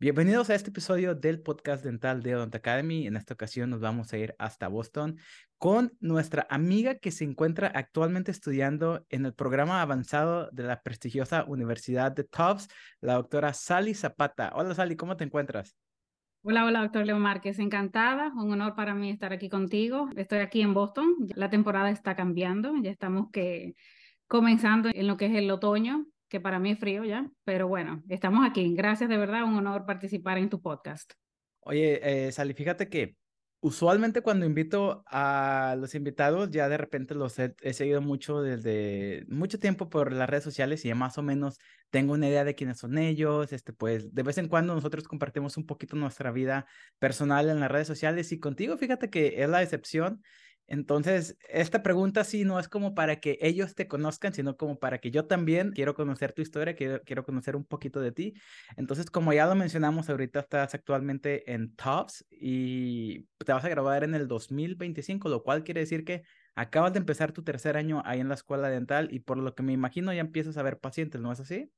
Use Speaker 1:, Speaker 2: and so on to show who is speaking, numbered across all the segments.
Speaker 1: Bienvenidos a este episodio del podcast dental de Odont Academy. En esta ocasión nos vamos a ir hasta Boston con nuestra amiga que se encuentra actualmente estudiando en el programa avanzado de la prestigiosa Universidad de Tufts, la doctora Sally Zapata. Hola Sally, ¿cómo te encuentras?
Speaker 2: Hola, hola, doctor Leo Márquez. Encantada, un honor para mí estar aquí contigo. Estoy aquí en Boston. La temporada está cambiando, ya estamos que comenzando en lo que es el otoño que para mí es frío ya, pero bueno, estamos aquí. Gracias, de verdad, un honor participar en tu podcast.
Speaker 1: Oye, eh, Sally, fíjate que usualmente cuando invito a los invitados, ya de repente los he, seguido mucho desde mucho tiempo por las redes sociales y ya más o menos tengo una idea de quiénes son ellos. Este, pues de vez en cuando nosotros compartimos un poquito nuestra vida personal en las redes sociales y contigo, fíjate que es la excepción. Entonces, esta pregunta sí no es como para que ellos te conozcan, sino como para que yo también quiero conocer tu historia, quiero, quiero conocer un poquito de ti. Entonces, como ya lo mencionamos, ahorita estás actualmente en TOPS y te vas a graduar en el 2025, lo cual quiere decir que acabas de empezar tu tercer año ahí en la escuela dental y por lo que me imagino ya empiezas a ver pacientes, ¿no es así?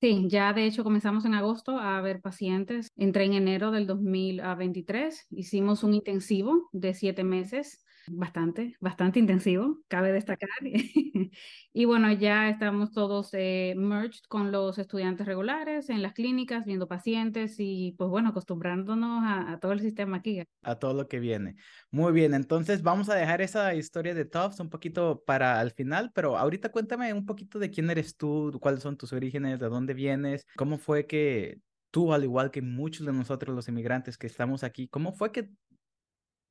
Speaker 2: Sí, ya de hecho comenzamos en agosto a ver pacientes. Entré en enero del 2023, hicimos un intensivo de siete meses bastante, bastante intensivo, cabe destacar. y bueno, ya estamos todos eh, merged con los estudiantes regulares en las clínicas, viendo pacientes y pues bueno, acostumbrándonos a, todo el sistema aquí.
Speaker 1: A todo lo que viene. Muy bien, entonces vamos a dejar esa historia de Tufts un poquito para el final, pero ahorita cuéntame un poquito de quién eres tú, cuáles son tus orígenes, de dónde vienes, cómo fue que tú, al igual que muchos de nosotros los inmigrantes que estamos aquí, ¿cómo fue que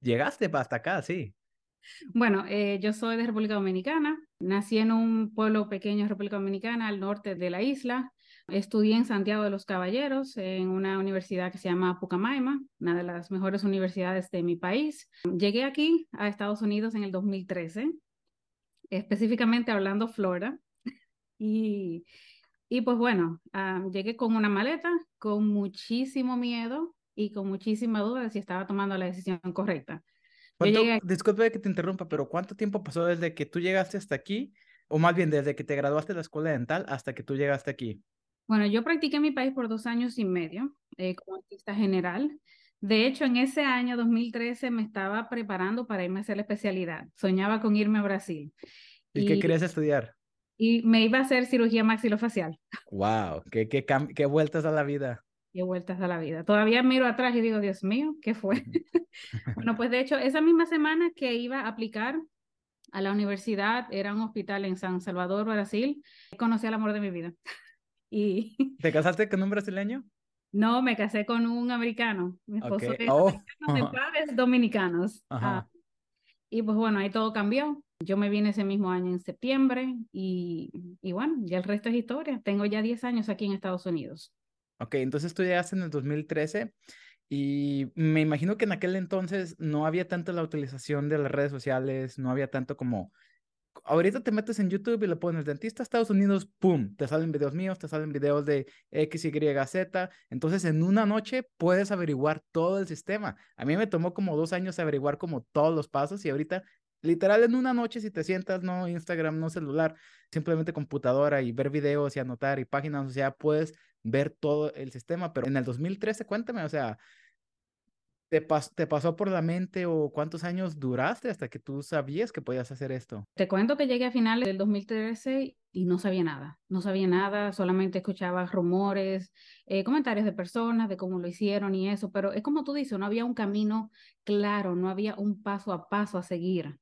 Speaker 1: llegaste hasta acá? Sí.
Speaker 2: Bueno, eh, yo soy de República Dominicana. Nací en un pueblo pequeño de República Dominicana, al norte de la isla. Estudié en Santiago de los Caballeros, en una universidad que se llama Pucamaima, una de las mejores universidades de mi país. Llegué aquí a Estados Unidos en el 2013, específicamente hablando Florida. Y, y pues bueno, ah, llegué con una maleta, con muchísimo miedo y con muchísima duda de si estaba tomando la decisión correcta.
Speaker 1: Disculpe que te interrumpa, pero ¿cuánto tiempo pasó desde que tú llegaste hasta aquí? O más bien, desde que te graduaste de la escuela dental hasta que tú llegaste aquí.
Speaker 2: Bueno, yo practiqué en mi país por dos años y medio eh, como artista general. De hecho, en ese año 2013 me estaba preparando para irme a hacer la especialidad. Soñaba con irme a Brasil.
Speaker 1: ¿Y, qué querías estudiar?
Speaker 2: Y me iba a hacer cirugía maxilofacial.
Speaker 1: ¡Wow! ¿Qué, qué, qué vueltas a la vida?
Speaker 2: Qué vueltas a la vida. Todavía miro atrás y digo, Dios mío, ¿qué fue? bueno, pues de hecho, esa misma semana que iba a aplicar a la universidad, era un hospital en San Salvador, Brasil, conocí al amor de mi vida. y...
Speaker 1: ¿Te casaste con un brasileño?
Speaker 2: No, me casé con un americano. Mi esposo es oh. de padres dominicanos. Ah, y pues bueno, ahí todo cambió. Yo me vine ese mismo año en septiembre y, y bueno, ya el resto es historia. Tengo ya 10 años aquí en Estados Unidos.
Speaker 1: Ok, entonces tú llegaste en el 2013 y me imagino que en aquel entonces no había tanto la utilización de las redes sociales, no había tanto como... Ahorita te metes en YouTube y le pones dentista Estados Unidos, ¡pum! Te salen videos míos, te salen videos de X, Y, Z. Entonces en una noche puedes averiguar todo el sistema. A mí me tomó como dos años averiguar como todos los pasos y ahorita literal en una noche si te sientas, no Instagram, no celular, simplemente computadora y ver videos y anotar y páginas, o sea, puedes ver todo el sistema, pero en el 2013, cuéntame, o sea, ¿te, ¿te pasó por la mente o cuántos años duraste hasta que tú sabías que podías hacer esto?
Speaker 2: Te cuento que llegué a finales del 2013 y no sabía nada, no sabía nada, solamente escuchaba rumores, eh, comentarios de personas, de cómo lo hicieron y eso, pero es como tú dices, no había un camino claro, no había un paso a paso a seguir.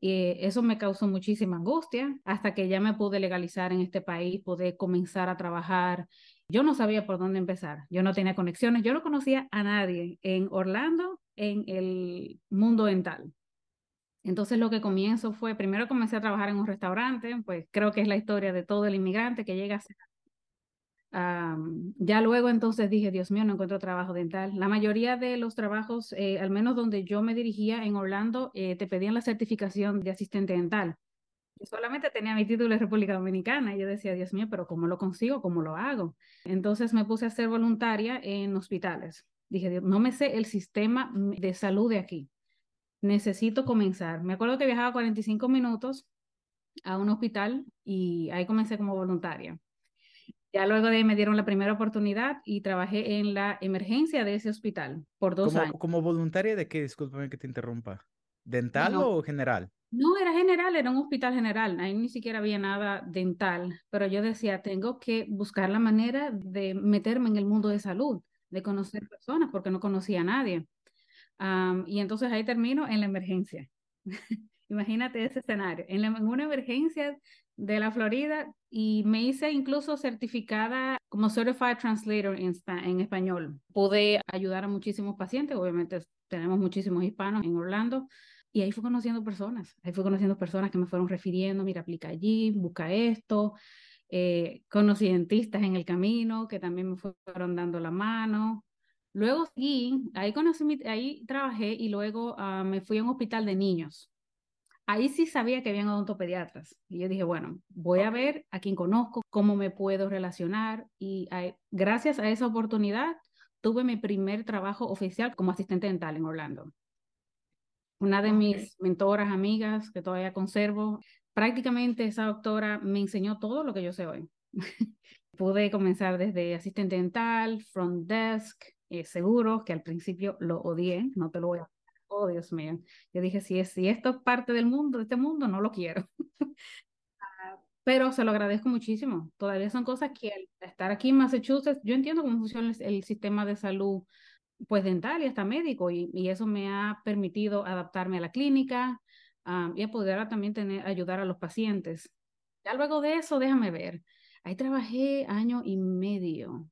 Speaker 2: Y eso me causó muchísima angustia hasta que ya me pude legalizar en este país, pude comenzar a trabajar yo no sabía por dónde empezar, yo no tenía conexiones, yo no conocía a nadie en Orlando en el mundo dental. Entonces lo que comienzo fue, primero comencé a trabajar en un restaurante, pues creo que es la historia de todo el inmigrante que llega a ser. ya luego entonces dije, Dios mío, no encuentro trabajo dental. La mayoría de los trabajos, eh, al menos donde yo me dirigía en Orlando, eh, te pedían la certificación de asistente dental. Yo solamente tenía mi título de República Dominicana y yo decía, Dios mío, pero ¿cómo lo consigo? ¿Cómo lo hago? Entonces me puse a ser voluntaria en hospitales. Dije, no me sé el sistema de salud de aquí. Necesito comenzar. Me acuerdo que viajaba 45 minutos a un hospital y ahí comencé como voluntaria. Ya luego de ahí me dieron la primera oportunidad y trabajé en la emergencia de ese hospital por dos
Speaker 1: como,
Speaker 2: años.
Speaker 1: ¿Como voluntaria de qué? Discúlpame que te interrumpa. ¿Dental o general?
Speaker 2: No, era general, era un hospital general, ahí ni siquiera había nada dental, pero yo decía, tengo que buscar la manera de meterme en el mundo de salud, de conocer personas, porque no conocía a nadie. Y entonces ahí termino en la emergencia. Imagínate ese escenario, en, la- una emergencia de la Florida y me hice incluso certificada como Certified Translator en, en español. Pude ayudar a muchísimos pacientes, obviamente tenemos muchísimos hispanos en Orlando y ahí fui conociendo personas, ahí fui conociendo personas que me fueron refiriendo, mira, aplica allí, busca esto. Eh, conocí dentistas en el camino que también me fueron dando la mano. Luego sí, ahí conocí, mi- ahí trabajé y luego ah, me fui a un hospital de niños. Ahí sí sabía que habían odontopediatras. Y yo dije, bueno, voy a ver a quién conozco, cómo me puedo relacionar. Y ahí- gracias a esa oportunidad tuve mi primer trabajo oficial como asistente dental en Orlando. Una de
Speaker 1: Ok.
Speaker 2: mis mentoras, amigas, que todavía conservo, prácticamente esa doctora me enseñó todo lo que yo sé hoy. Pude comenzar desde asistente dental, front desk, eh, seguros, que al principio lo odié, no te lo voy a... Oh, Dios mío. Yo dije, si, es, si esto es parte del mundo, de este mundo, no lo quiero. Pero se lo agradezco muchísimo. Todavía son cosas que al estar aquí en Massachusetts, yo entiendo cómo funciona el, el sistema de salud, pues dental y hasta médico, y, y eso me ha permitido adaptarme a la clínica y a poder también tener, ayudar a los pacientes. Ya luego de eso, déjame ver. Ahí trabajé año y medio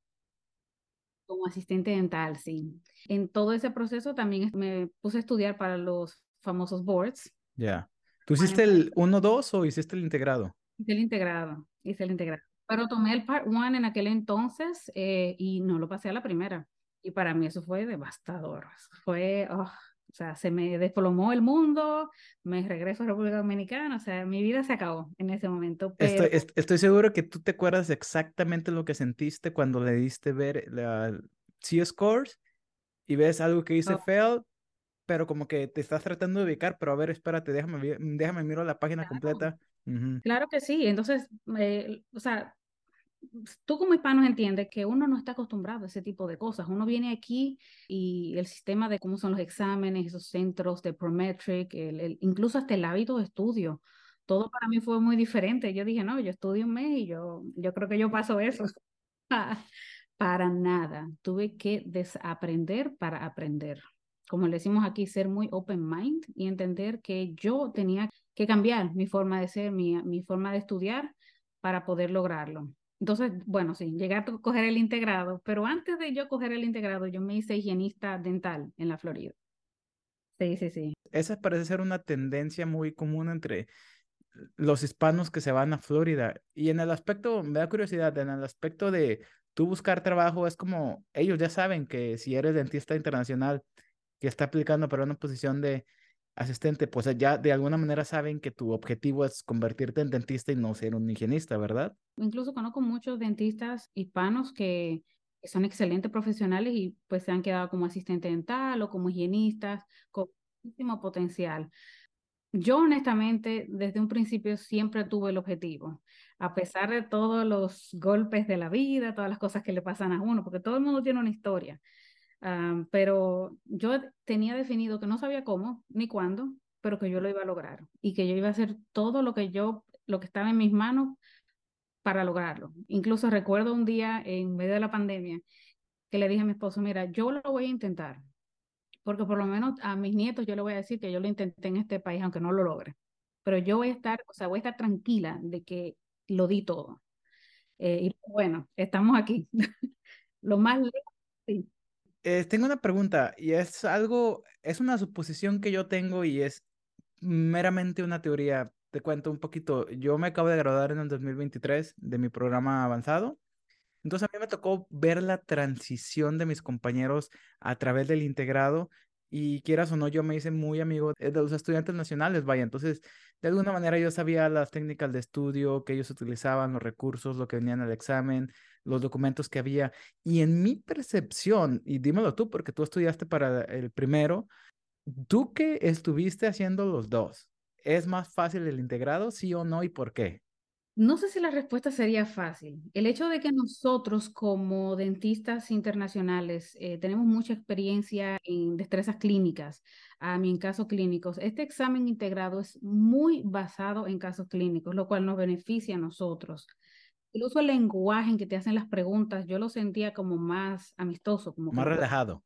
Speaker 2: como asistente dental, sí. En todo ese proceso también me puse a estudiar para los famosos boards.
Speaker 1: Ya. ¿Tú
Speaker 2: Bueno,
Speaker 1: hiciste el 1-2 o hiciste el integrado?
Speaker 2: Hice el integrado, hice el integrado. Pero tomé el Part 1 en aquel entonces eh, y no lo pasé a la primera. Y para mí eso fue devastador. Fue, oh, o sea, se me desplomó el mundo, me regreso a República Dominicana, o sea, mi vida se acabó en ese momento. Pero
Speaker 1: Estoy, est- estoy seguro que tú te acuerdas exactamente lo que sentiste cuando le diste ver la C-Scores y ves algo que dice
Speaker 2: Oh.
Speaker 1: fail, pero como que te estás tratando de ubicar, pero a ver, espérate, déjame, déjame miro la página completa. Ujú.
Speaker 2: claro que sí, entonces, eh, o sea, tú como hispano entiendes que uno no está acostumbrado a ese tipo de cosas. Uno viene aquí y el sistema de cómo son los exámenes, esos centros de Prometric, el, el- incluso hasta el hábito de estudio, todo para mí fue muy diferente. Yo dije, no, yo estudio un mes y yo, yo creo que yo paso eso. Para nada. Tuve que desaprender para aprender. Como le decimos aquí, ser muy open mind y entender que yo tenía que cambiar mi forma de ser, mi, mi forma de estudiar para poder lograrlo. Entonces, bueno, sí, llegué a coger el integrado, pero antes de yo coger el integrado, yo me hice higienista dental en la Florida. Sí, sí, sí.
Speaker 1: Esa parece ser una tendencia muy común entre los hispanos que se van a Florida. Y en el aspecto, me da curiosidad, en el aspecto de tú buscar trabajo, es como ellos ya saben que si eres dentista internacional que está aplicando para una posición de asistente, pues ya de alguna manera saben que tu objetivo es convertirte en dentista y no ser un higienista, ¿verdad?
Speaker 2: Incluso conozco muchos dentistas hispanos que que son excelentes profesionales y pues se han quedado como asistente dental o como higienistas con muchísimo potencial. Yo honestamente desde un principio siempre tuve el objetivo, a pesar de todos los golpes de la vida, todas las cosas que le pasan a uno, porque todo el mundo tiene una historia, ah, pero yo tenía definido que no sabía cómo ni cuándo, pero que yo lo iba a lograr y que yo iba a hacer todo lo que yo, lo que estaba en mis manos para lograrlo. Incluso recuerdo un día en medio de la pandemia que le dije a mi esposo, mira, yo lo voy a intentar, porque por lo menos a mis nietos yo le voy a decir que yo lo intenté en este país, aunque no lo logre, pero yo voy a estar, o sea, voy a estar tranquila de que lo di todo. Eh, y bueno, estamos aquí. lo más lejos, sí.
Speaker 1: Eh, tengo una pregunta y es algo, es una suposición que yo tengo y es meramente una teoría. Te cuento un poquito. Yo me acabo de graduar en el 2023 de mi programa avanzado. Entonces a mí me tocó ver la transición de mis compañeros a través del integrado y quieras o no, yo me hice muy amigo de los estudiantes nacionales, vaya. Entonces, de alguna manera yo sabía las técnicas de estudio que ellos utilizaban, los recursos, lo que venían al examen, los documentos que había. Y en mi percepción, y dímelo tú, porque tú estudiaste para el primero, tú que estuviste haciendo los dos, ¿es más fácil el integrado, sí o no, y por qué?
Speaker 2: No sé si la respuesta sería fácil. El hecho de que nosotros como dentistas internacionales eh, tenemos mucha experiencia en destrezas clínicas, a mí en casos clínicos, este examen integrado es muy basado en casos clínicos, lo cual nos beneficia a nosotros. El uso del lenguaje en que te hacen las preguntas, yo lo sentía como más amistoso, como
Speaker 1: más relajado.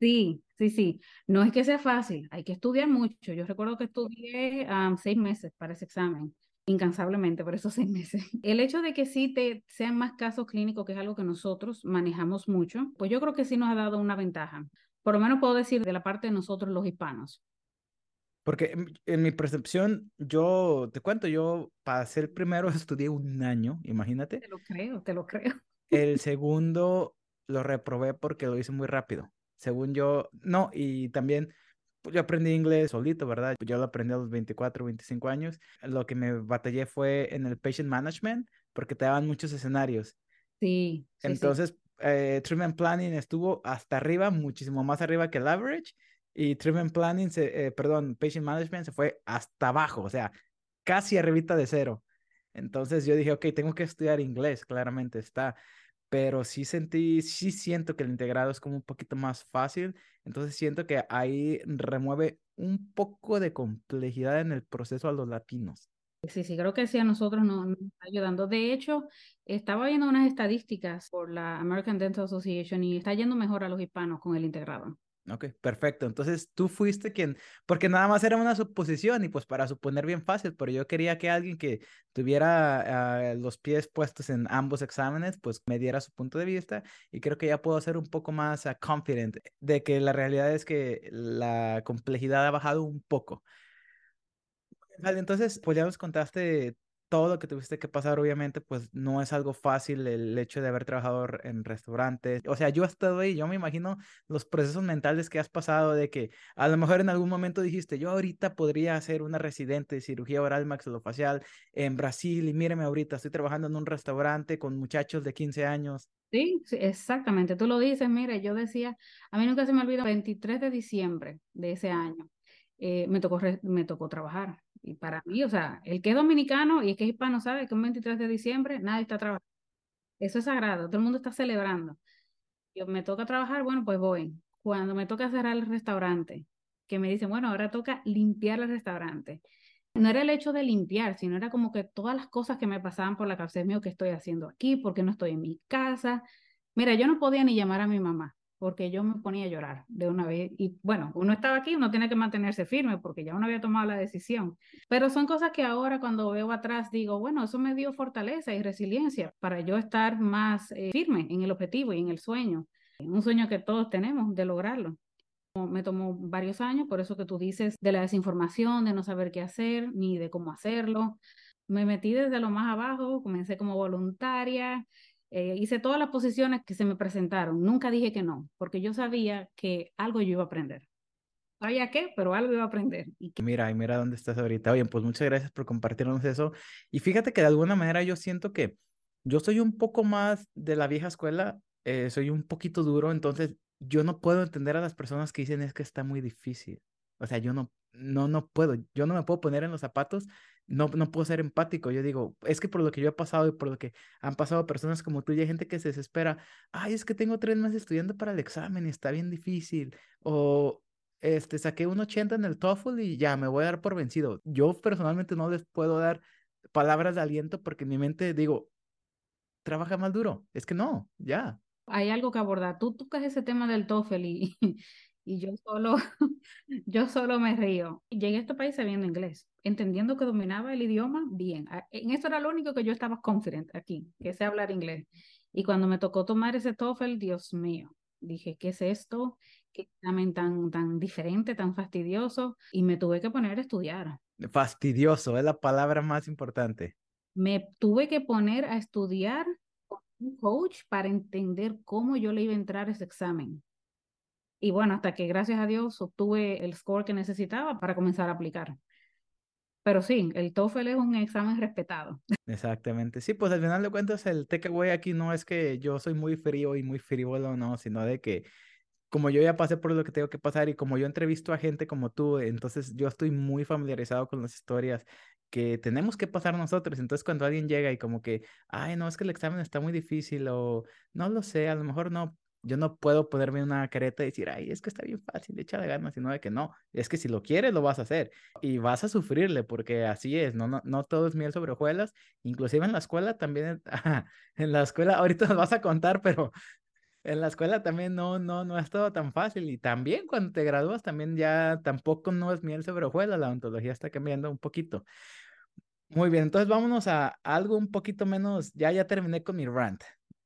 Speaker 2: Sí, sí, sí. No es que sea fácil, hay que estudiar mucho. Yo recuerdo que estudié seis meses para ese examen incansablemente por esos seis meses. El hecho de que sí te sean más casos clínicos, que es algo que nosotros manejamos mucho, pues yo creo que sí nos ha dado una ventaja. Por lo menos puedo decir de la parte de nosotros los hispanos.
Speaker 1: Porque en, mi percepción, yo te cuento, yo para ser primero estudié un año, imagínate.
Speaker 2: Te lo creo, te lo creo.
Speaker 1: El segundo lo reprobé porque lo hice muy rápido. Según yo, no, y también pues yo aprendí inglés solito, ¿verdad? Yo lo aprendí a los 24, 25 años. Lo que me batallé fue en el patient management, porque te daban muchos escenarios.
Speaker 2: Sí.
Speaker 1: Entonces, Eh, treatment planning estuvo hasta arriba, muchísimo más arriba que el average. Y treatment planning, se, eh, perdón, patient management se fue hasta abajo, o sea, casi arribita de cero. Entonces yo dije, ok, tengo que estudiar inglés, claramente está pero sí sentí, sí siento que el integrado es como un poquito más fácil, entonces siento que ahí remueve un poco de complejidad en el proceso a los latinos.
Speaker 2: Sí, sí, creo que sí a nosotros nos, nos está ayudando. De hecho, estaba viendo unas estadísticas por la American Dental Association y está yendo mejor a los hispanos con el integrado.
Speaker 1: Ok, perfecto. Entonces tú fuiste quien, porque nada más era una suposición y pues para suponer bien fácil, pero yo quería que alguien que tuviera ah, los pies puestos en ambos exámenes, pues me diera su punto de vista y creo que ya puedo ser un poco más uh, confident de que la realidad es que la complejidad ha bajado un poco. Vale, entonces, pues ya nos contaste todo lo que tuviste que pasar, obviamente, pues no es algo fácil el hecho de haber trabajado en restaurantes. O sea, yo he estado ahí, yo me imagino los procesos mentales que has pasado de que a lo mejor en algún momento dijiste, yo ahorita podría ser una residente de cirugía oral maxilofacial en Brasil y míreme ahorita, estoy trabajando en un restaurante con muchachos de 15 años.
Speaker 2: Sí, exactamente. Tú lo dices, mire, yo decía, a mí nunca se me olvida, 23 de diciembre de ese año, eh, me, tocó, me tocó trabajar. Y para mí, o sea, el que es dominicano y el que es hispano sabe que un 23 de diciembre nadie está trabajando. Eso es sagrado, todo el mundo está celebrando. Yo me toca trabajar, bueno, pues voy. Cuando me toca cerrar el restaurante, que me dicen, bueno, ahora toca limpiar el restaurante. No era el hecho de limpiar, sino era como que todas las cosas que me pasaban por la cabeza mío que estoy haciendo aquí, porque no estoy en mi casa. Mira, yo no podía ni llamar a mi mamá porque yo me ponía a llorar de una vez. Y bueno, uno estaba aquí, uno tiene que mantenerse firme porque ya uno había tomado la decisión. Pero son cosas que ahora cuando veo atrás digo, bueno, eso me dio fortaleza y resiliencia para yo estar más eh, firme en el objetivo y en el sueño. Un sueño que todos tenemos de lograrlo. Me tomó varios años, por eso que tú dices de la desinformación, de no saber qué hacer ni de cómo hacerlo. Me metí desde lo más abajo, comencé como voluntaria, eh, hice todas las posiciones que se me presentaron. Nunca dije que no, porque yo sabía que algo yo iba a aprender. Sabía qué, pero algo iba a aprender.
Speaker 1: Y Mira, y mira dónde estás ahorita. Oye, pues muchas gracias por compartirnos eso. Y fíjate que de alguna manera yo siento que yo soy un poco más de la vieja escuela, eh, soy un poquito duro, entonces yo no puedo entender a las personas que dicen es que está muy difícil. O sea, yo no, no, no puedo, yo no me puedo poner en los zapatos no, no puedo ser empático. Yo digo, es que por lo que yo he pasado y por lo que han pasado personas como tú y hay gente que se desespera, ay, es que tengo tres meses estudiando para el examen y está bien difícil. O este, saqué un 80 en el TOEFL y ya me voy a dar por vencido. Yo personalmente no les puedo dar palabras de aliento porque en mi mente digo, trabaja más duro. Es que no, ya.
Speaker 2: Hay algo que abordar. Tú tocas ese tema del TOEFL y, y yo solo, yo solo me río. Llegué a este país sabiendo inglés, entendiendo que dominaba el idioma bien. En eso era lo único que yo estaba confident aquí, que sé hablar inglés. Y cuando me tocó tomar ese TOEFL, Dios mío, dije, ¿qué es esto? ¿Qué examen tan, tan diferente, tan fastidioso? Y me tuve que poner a estudiar.
Speaker 1: Fastidioso es la palabra más importante.
Speaker 2: Me tuve que poner a estudiar con un coach para entender cómo yo le iba a entrar a ese examen y bueno, hasta que gracias a Dios obtuve el score que necesitaba para comenzar a aplicar. Pero sí, el TOEFL es un examen respetado.
Speaker 1: Exactamente. Sí, pues al final de cuentas el takeaway aquí no es que yo soy muy frío y muy frívolo, no, sino de que como yo ya pasé por lo que tengo que pasar y como yo entrevisto a gente como tú, entonces yo estoy muy familiarizado con las historias que tenemos que pasar nosotros. Entonces, cuando alguien llega y como que, ay, no, es que el examen está muy difícil o no lo sé, a lo mejor no, yo no puedo ponerme una careta y decir, ay, es que está bien fácil, échale ganas, sino de que no, es que si lo quieres, lo vas a hacer y vas a sufrirle, porque así es, no, no, no todo es miel sobre hojuelas, inclusive en la escuela también, en la escuela, ahorita nos vas a contar, pero en la escuela también no, no, no es todo tan fácil y también cuando te gradúas también ya tampoco no es miel sobre hojuelas, la ontología está cambiando un poquito. Muy bien, entonces vámonos a algo un poquito menos, ya, ya terminé con mi rant.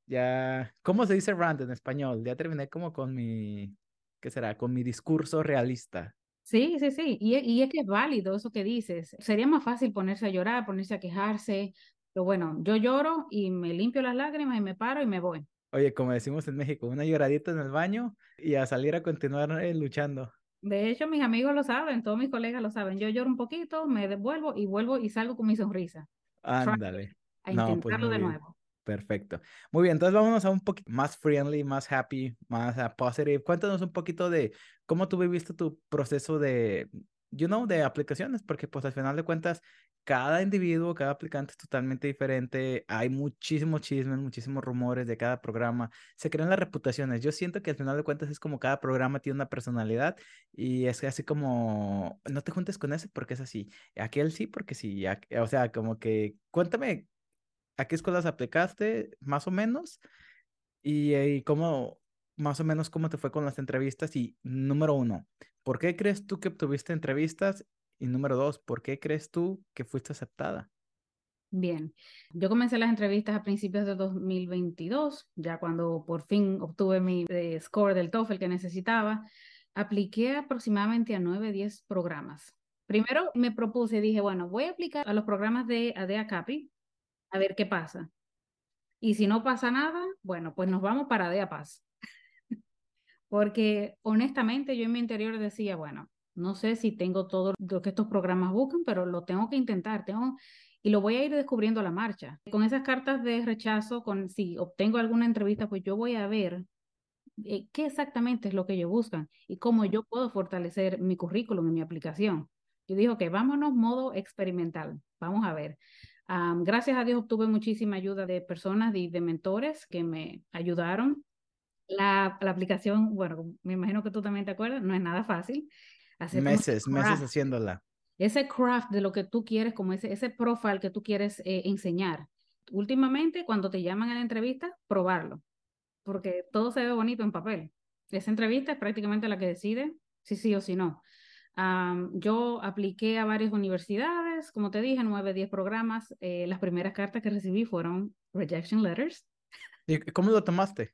Speaker 1: Ya, ¿cómo se dice rant en español? Ya terminé como con mi, ¿qué será? Con mi discurso realista.
Speaker 2: Sí, sí, sí, y, y es que es válido eso que dices. Sería más fácil ponerse a llorar, ponerse a quejarse, pero bueno, yo lloro y me limpio las lágrimas y me paro y me voy.
Speaker 1: Oye, como decimos en México, una lloradita en el baño y a salir a continuar eh, luchando.
Speaker 2: De hecho, mis amigos lo saben, todos mis colegas lo saben. Yo lloro un poquito, me devuelvo y vuelvo y salgo con mi sonrisa.
Speaker 1: Ándale.
Speaker 2: A no, pues intentarlo de nuevo.
Speaker 1: Perfecto. Muy bien, entonces vámonos a un poquito más friendly, más happy, más positive. Cuéntanos un poquito de cómo tú viviste tu proceso de, you know, de aplicaciones, porque pues al final de cuentas, cada individuo, cada aplicante es totalmente diferente. Hay muchísimos chismes, muchísimos rumores de cada programa. Se crean las reputaciones. Yo siento que al final de cuentas es como cada programa tiene una personalidad y es así como, no te juntes con ese porque es así. Aquel sí porque sí. O sea, como que cuéntame ¿A qué escuelas aplicaste, más o menos? Y, eh, y, cómo, más o menos, cómo te fue con las entrevistas. Y número uno, ¿por qué crees tú que obtuviste entrevistas? Y número dos, ¿por qué crees tú que fuiste aceptada?
Speaker 2: Bien, yo comencé las entrevistas a principios de 2022, ya cuando por fin obtuve mi eh, score del TOEFL que necesitaba. Apliqué aproximadamente a 9, 10 programas. Primero me propuse, dije, bueno, voy a aplicar a los programas de ADEA CAPI, a ver qué pasa. Y si no pasa nada, bueno, pues nos vamos para DEA Paz. Porque honestamente yo en mi interior decía, bueno, no sé si tengo todo lo que estos programas buscan, pero lo tengo que intentar, tengo y lo voy a ir descubriendo a la marcha. Con esas cartas de rechazo, con si obtengo alguna entrevista, pues yo voy a ver eh, qué exactamente es lo que ellos buscan y cómo yo puedo fortalecer mi currículum y mi aplicación. Yo digo que vámonos modo experimental, vamos a ver gracias a Dios obtuve muchísima ayuda de personas y de, mentores que me ayudaron. La, la, aplicación, bueno, me imagino que tú también te acuerdas, no es nada fácil.
Speaker 1: Hacer meses, meses haciéndola.
Speaker 2: Ese craft de lo que tú quieres, como ese, ese profile que tú quieres eh, enseñar. Últimamente, cuando te llaman a la entrevista, probarlo, porque todo se ve bonito en papel. Esa entrevista es prácticamente la que decide si sí o si no yo apliqué a varias universidades, como te dije, nueve, diez programas. Eh, las primeras cartas que recibí fueron rejection letters.
Speaker 1: ¿Y cómo lo tomaste?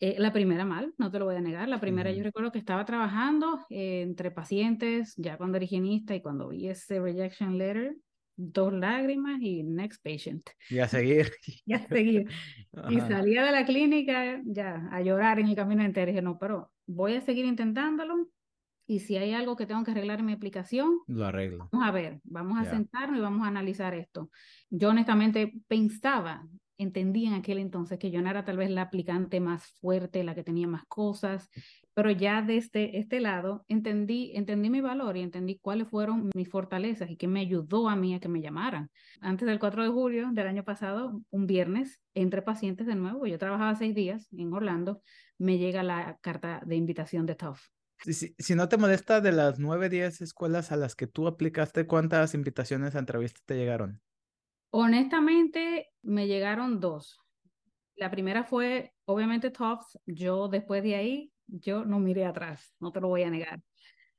Speaker 2: Eh, la primera mal, no te lo voy a negar. La primera yo recuerdo que estaba trabajando eh, entre pacientes, ya cuando era higienista y cuando vi ese rejection letter, dos lágrimas y next patient.
Speaker 1: Y a seguir.
Speaker 2: y a seguir. Y salía de la clínica ya a llorar en el camino entero. Y dije, no, pero voy a seguir intentándolo y si hay algo que tengo que arreglar en mi aplicación,
Speaker 1: lo arreglo.
Speaker 2: Vamos a ver, vamos a sentarnos y vamos a analizar esto. Yo honestamente pensaba, entendí en aquel entonces que yo no era tal vez la aplicante más fuerte, la que tenía más cosas, pero ya desde este, este lado entendí, entendí mi valor y entendí cuáles fueron mis fortalezas y que me ayudó a mí a que me llamaran. Antes del 4 de julio del año pasado, un viernes, entre pacientes de nuevo, yo trabajaba seis días en Orlando, me llega la carta de invitación de TOF
Speaker 1: si, no te molesta, de las nueve, diez escuelas a las que tú aplicaste, ¿cuántas invitaciones a entrevistas te llegaron?
Speaker 2: Honestamente, me llegaron dos. La primera fue, obviamente, Tufts. Yo después de ahí, yo no miré atrás, no te lo voy a negar.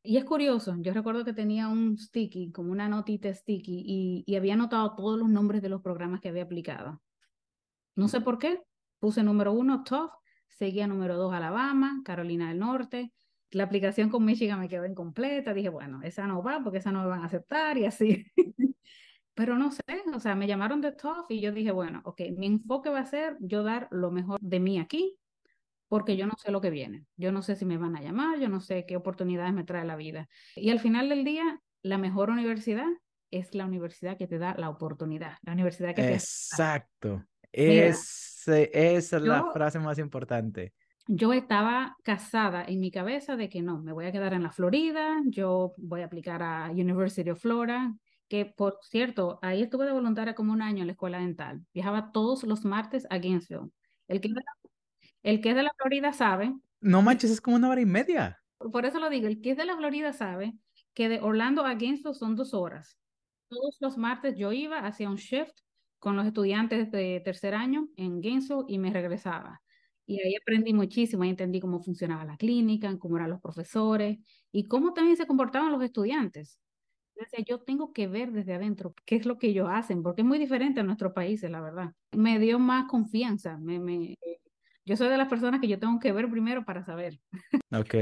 Speaker 2: Y es curioso, yo recuerdo que tenía un sticky, como una notita sticky, y, y había anotado todos los nombres de los programas que había aplicado. No sé por qué, puse número uno, Tufts, seguía número dos, Alabama, Carolina del Norte, la aplicación con Michigan me quedó incompleta, dije, bueno, esa no va porque esa no me van a aceptar y así. Pero no sé, o sea, me llamaron de TOEFL y yo dije, bueno, ok, mi enfoque va a ser yo dar lo mejor de mí aquí, porque yo no sé lo que viene, yo no sé si me van a llamar, yo no sé qué oportunidades me trae la vida. Y al final del día, la mejor universidad es la universidad que te da la oportunidad, la universidad que te...
Speaker 1: Exacto, esa es la frase más importante
Speaker 2: yo estaba casada en mi cabeza de que no, me voy a quedar en la Florida, yo voy a aplicar a University of Florida, que por cierto, ahí estuve de voluntaria como un año en la escuela dental. Viajaba todos los martes a Gainesville. El que, el que es de la Florida sabe.
Speaker 1: No manches, es como una hora y media.
Speaker 2: Por eso lo digo, el que es de la Florida sabe que de Orlando a Gainesville son dos horas. Todos los martes yo iba, hacía un shift con los estudiantes de tercer año en Gainesville y me regresaba. Y ahí aprendí muchísimo, ahí entendí cómo funcionaba la clínica, cómo eran los profesores y cómo también se comportaban los estudiantes. Decía, yo tengo que ver desde adentro qué es lo que ellos hacen, porque es muy diferente a nuestros países, la verdad. Me dio más confianza. Me, me, yo soy de las personas que yo tengo que ver primero para saber.
Speaker 1: Ok,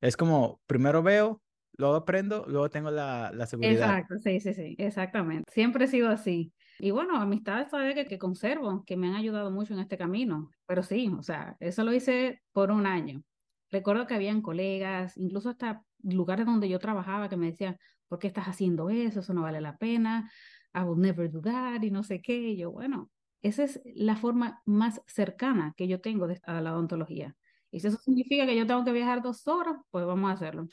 Speaker 1: es como primero veo, luego aprendo, luego tengo la, la seguridad.
Speaker 2: Exacto, sí, sí, sí, exactamente. Siempre he sido así. Y bueno, amistades todavía que, que conservo, que me han ayudado mucho en este camino. Pero sí, o sea, eso lo hice por un año. Recuerdo que habían colegas, incluso hasta lugares donde yo trabajaba que me decían, ¿por qué estás haciendo eso? Eso no vale la pena. I will never do that y no sé qué. Y yo, bueno, esa es la forma más cercana que yo tengo de, a la odontología. Y si eso significa que yo tengo que viajar dos horas, pues vamos a hacerlo.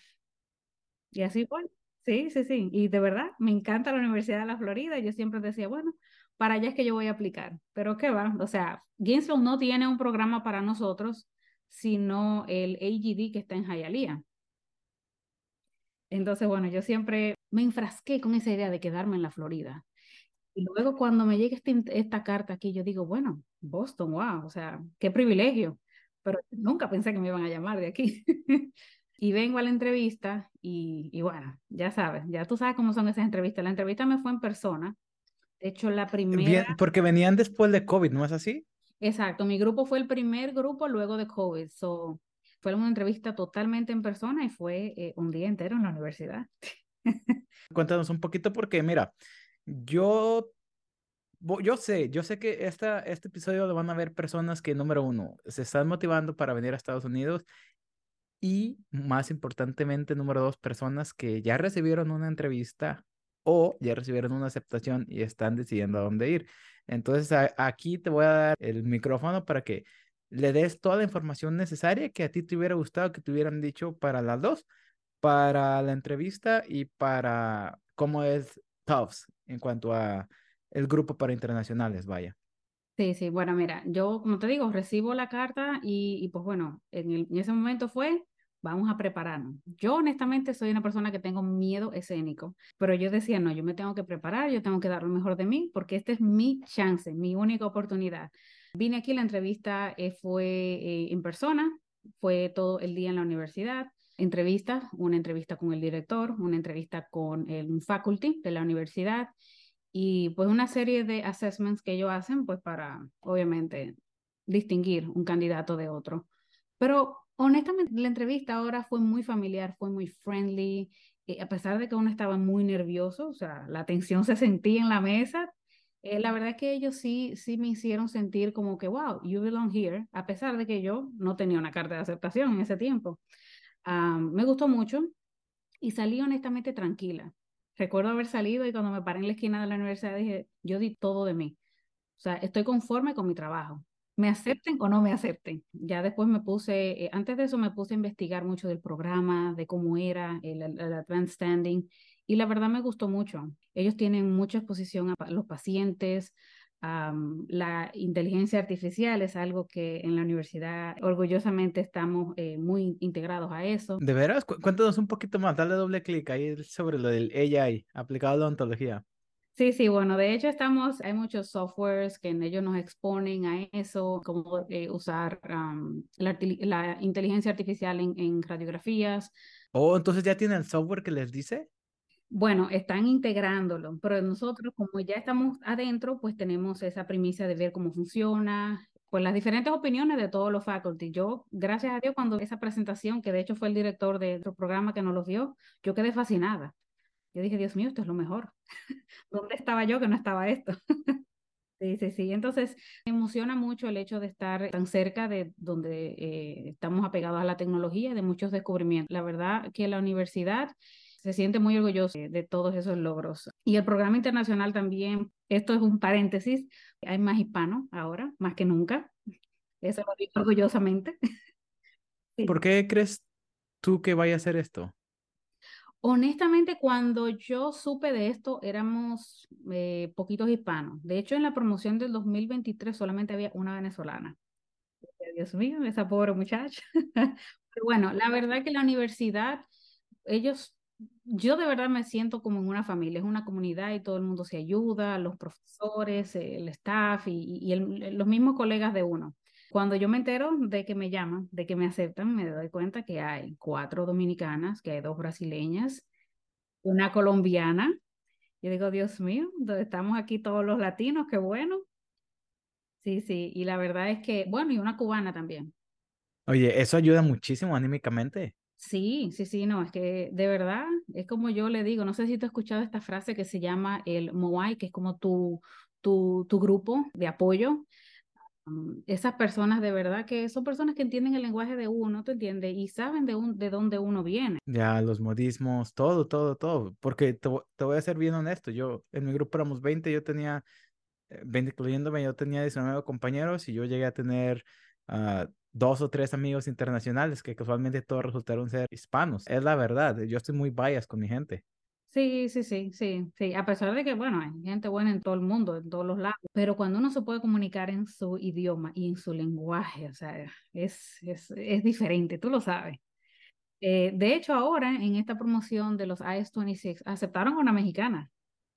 Speaker 2: Y así fue. Sí, sí, sí. Y de verdad, me encanta la Universidad de la Florida. Yo siempre decía, bueno, para allá es que yo voy a aplicar. Pero ¿qué va? O sea, Gainesville no tiene un programa para nosotros, sino el AGD que está en Hialeah. Entonces, bueno, yo siempre me enfrasqué con esa idea de quedarme en la Florida. Y luego cuando me llega este, esta carta aquí, yo digo, bueno, Boston, wow, o sea, qué privilegio. Pero nunca pensé que me iban a llamar de aquí. y vengo a la entrevista y, y, bueno, ya sabes, ya tú sabes cómo son esas entrevistas. La entrevista me fue en persona. De hecho, la primera...
Speaker 1: Bien, porque venían después de COVID, ¿no es así?
Speaker 2: Exacto, mi grupo fue el primer grupo luego de COVID. So, fue una entrevista totalmente en persona y fue eh, un día entero en la universidad.
Speaker 1: Cuéntanos un poquito porque, mira, yo yo sé, yo sé que esta, este episodio lo van a ver personas que, número uno, se están motivando para venir a Estados Unidos y más importantemente, número dos, personas que ya recibieron una entrevista o ya recibieron una aceptación y están decidiendo a dónde ir. Entonces, aquí te voy a dar el micrófono para que le des toda la información necesaria que a ti te hubiera gustado que te hubieran dicho para las dos, para la entrevista y para cómo es Tufts en cuanto a el grupo para internacionales, vaya.
Speaker 2: Sí, sí, bueno, mira, yo como te digo, recibo la carta y, y pues bueno, en, el, en ese momento fue, vamos a prepararnos. Yo honestamente soy una persona que tengo miedo escénico, pero yo decía, no, yo me tengo que preparar, yo tengo que dar lo mejor de mí, porque esta es mi chance, mi única oportunidad. Vine aquí, la entrevista eh, fue eh, en persona, fue todo el día en la universidad, entrevista, una entrevista con el director, una entrevista con el faculty de la universidad y pues una serie de assessments que ellos hacen pues para obviamente distinguir un candidato de otro. Pero honestamente, la entrevista ahora fue muy familiar, fue muy friendly, eh, a pesar de que uno estaba muy nervioso, o sea, la tensión se sentía en la mesa. Eh, la verdad es que ellos sí, sí me hicieron sentir como que, wow, you belong here, a pesar de que yo no tenía una carta de aceptación en ese tiempo. me gustó mucho y salí honestamente tranquila. Recuerdo haber salido y cuando me paré en la esquina de la universidad dije, yo di todo de mí. O sea, estoy conforme con mi trabajo me acepten o no me acepten. Ya después me puse, eh, antes de eso me puse a investigar mucho del programa, de cómo era el, el, Advanced Standing, y la verdad me gustó mucho. Ellos tienen mucha exposición a los pacientes, um, la inteligencia artificial es algo que en la universidad orgullosamente estamos eh, muy integrados a eso.
Speaker 1: ¿De veras? cuéntanos un poquito más, dale doble clic ahí sobre lo del AI aplicado a la ontología.
Speaker 2: Sí, sí, bueno, de hecho estamos, hay muchos softwares que en ellos nos exponen a eso, cómo eh, usar la, la, inteligencia artificial en, en, radiografías.
Speaker 1: Oh, entonces ya tienen software que les dice.
Speaker 2: Bueno, están integrándolo, pero nosotros como ya estamos adentro, pues tenemos esa primicia de ver cómo funciona, pues las diferentes opiniones de todos los faculty. Yo, gracias a Dios, cuando esa presentación, que de hecho fue el director de otro programa que nos lo dio, yo quedé fascinada. Yo dije, Dios mío, esto es lo mejor. ¿Dónde estaba yo que no estaba esto? Sí, sí, sí. Entonces, me emociona mucho el hecho de estar tan cerca de donde eh, estamos apegados a la tecnología, de muchos descubrimientos. La verdad que la universidad se siente muy orgullosa de, todos esos logros. Y el programa internacional también, esto es un paréntesis, hay más hispanos ahora, más que nunca. Eso lo digo orgullosamente.
Speaker 1: ¿Por qué crees tú que vaya a ser esto?
Speaker 2: Honestamente, cuando yo supe de esto, éramos eh, poquitos hispanos. De hecho, en la promoción del 2023 solamente había una venezolana. Dios mío, esa pobre muchacha. Pero bueno, la verdad que la universidad, ellos, yo de verdad me siento como en una familia, es una comunidad y todo el mundo se ayuda, los profesores, el staff y, y los mismos colegas de uno. Cuando yo me entero de que me llaman, de que me aceptan, me doy cuenta que hay cuatro dominicanas, que hay dos brasileñas, una colombiana. Yo digo, Dios mío, estamos aquí todos los latinos, qué bueno. Sí, sí, y la verdad es que, bueno, y una cubana también.
Speaker 1: Oye, eso ayuda muchísimo anímicamente.
Speaker 2: Sí, sí, sí, no, es que de verdad, es como yo le digo, no sé si tú has escuchado esta frase que se llama el Moai, que es como tu, tu, tu grupo de apoyo. Mm, esas personas de verdad que son personas que entienden el lenguaje de uno, ¿te entiendes? Y saben de, un, de dónde uno viene.
Speaker 1: Ya, los modismos, todo, todo, todo. Porque te, voy a ser bien honesto, yo en mi grupo éramos 20, yo tenía, 20 eh, incluyéndome, yo tenía 19 compañeros y yo llegué a tener uh, dos o tres amigos internacionales que casualmente todos resultaron ser hispanos. Es la verdad, yo estoy muy bias con mi gente.
Speaker 2: Sí, sí, sí, sí, sí. A pesar de que, bueno, hay gente buena en todo el mundo, en todos los lados, pero cuando uno se puede comunicar en su idioma y en su lenguaje, o sea, es, es, es diferente, tú lo sabes. Eh, de hecho, ahora en esta promoción de los IS-26 aceptaron a una mexicana.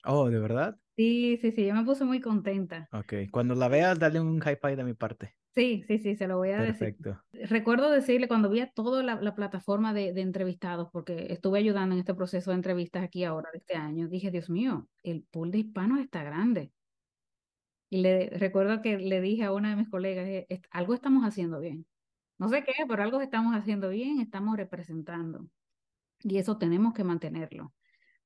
Speaker 1: Oh, ¿de verdad?
Speaker 2: Sí, sí, sí, yo me puse muy contenta.
Speaker 1: Ok, cuando la veas, dale un high five de mi parte.
Speaker 2: Sí, sí, sí, se lo voy a Perfecto. decir. Recuerdo decirle cuando vi a toda la, plataforma de, entrevistados, porque estuve ayudando en este proceso de entrevistas aquí ahora de este año, dije, Dios mío, el pool de hispanos está grande. Y le recuerdo que le dije a una de mis colegas, eh, algo estamos haciendo bien. No sé qué, pero algo estamos haciendo bien, estamos representando. Y eso tenemos que mantenerlo.